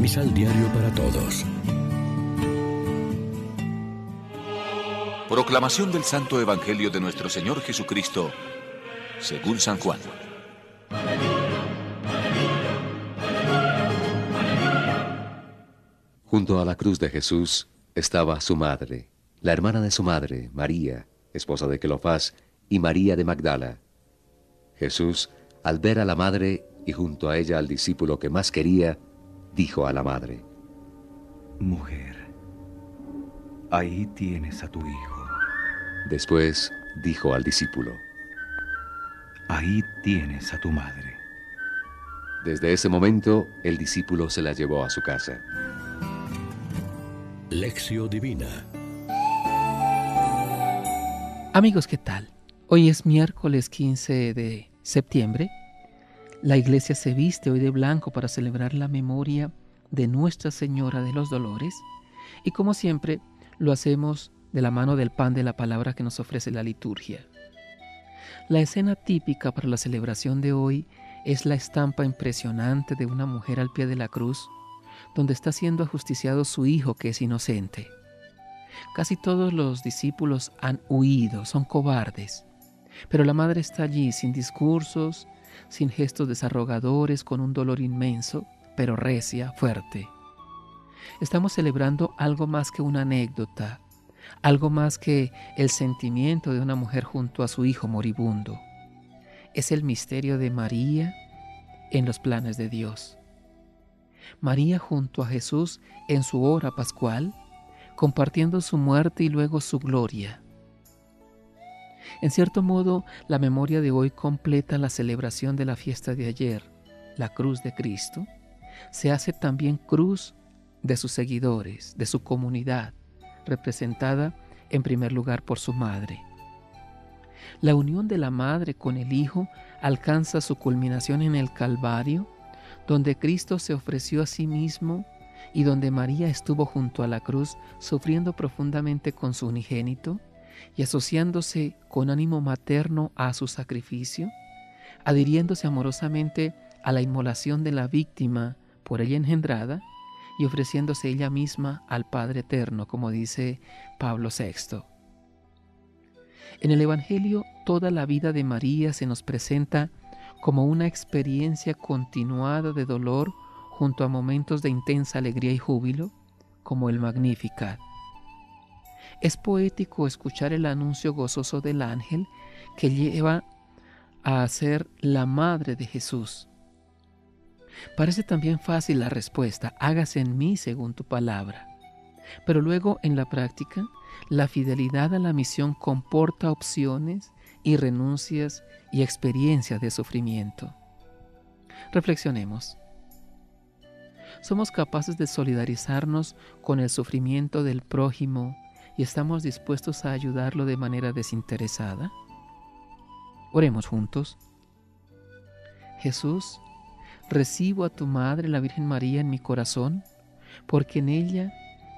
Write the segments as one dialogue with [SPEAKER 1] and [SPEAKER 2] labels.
[SPEAKER 1] Misal Diario para Todos.
[SPEAKER 2] Proclamación del Santo Evangelio de nuestro Señor Jesucristo, según San Juan.
[SPEAKER 3] Junto a la cruz de Jesús estaba su madre, la hermana de su madre, María, esposa de Cleofás, y María de Magdala. Jesús, al ver a la madre y junto a ella al discípulo que más quería, dijo a la madre,
[SPEAKER 4] Mujer, ahí tienes a tu hijo.
[SPEAKER 3] Después dijo al discípulo,
[SPEAKER 4] Ahí tienes a tu madre.
[SPEAKER 3] Desde ese momento, el discípulo se la llevó a su casa.
[SPEAKER 1] Lección Divina
[SPEAKER 5] Amigos, ¿qué tal? Hoy es miércoles 15 de septiembre. La iglesia se viste hoy de blanco para celebrar la memoria de Nuestra Señora de los Dolores y como siempre lo hacemos de la mano del pan de la palabra que nos ofrece la liturgia. La escena típica para la celebración de hoy es la estampa impresionante de una mujer al pie de la cruz, donde está siendo ajusticiado su hijo que es inocente. Casi todos los discípulos han huido, son cobardes, pero la madre está allí sin discursos, sin gestos desarrogadores, con un dolor inmenso, pero recia, fuerte. Estamos celebrando algo más que una anécdota, algo más que el sentimiento de una mujer junto a su hijo moribundo. Es el misterio de María en los planes de Dios. María junto a Jesús en su hora pascual, compartiendo su muerte y luego su gloria. En cierto modo, la memoria de hoy completa la celebración de la fiesta de ayer, la cruz de Cristo. Se hace también cruz de sus seguidores, de su comunidad, representada en primer lugar por su madre. La unión de la madre con el Hijo alcanza su culminación en el Calvario, donde Cristo se ofreció a sí mismo y donde María estuvo junto a la cruz sufriendo profundamente con su unigénito y asociándose con ánimo materno a su sacrificio, adhiriéndose amorosamente a la inmolación de la víctima por ella engendrada y ofreciéndose ella misma al Padre Eterno, como dice Pablo VI. En el Evangelio toda la vida de María se nos presenta como una experiencia continuada de dolor junto a momentos de intensa alegría y júbilo, como el Magnificat. Es poético escuchar el anuncio gozoso del ángel que lleva a ser la madre de Jesús. Parece también fácil la respuesta, hágase en mí según tu palabra. Pero luego en la práctica, la fidelidad a la misión comporta opciones y renuncias y experiencias de sufrimiento. Reflexionemos. ¿Somos capaces de solidarizarnos con el sufrimiento del prójimo y estamos dispuestos a ayudarlo de manera desinteresada? Oremos juntos. Jesús, recibo a tu Madre, la Virgen María, en mi corazón, porque en ella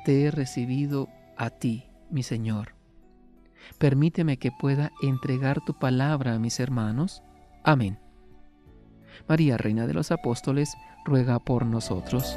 [SPEAKER 5] te he recibido a ti, mi Señor. Permíteme que pueda entregar tu palabra a mis hermanos. Amén. María, Reina de los Apóstoles, ruega por nosotros.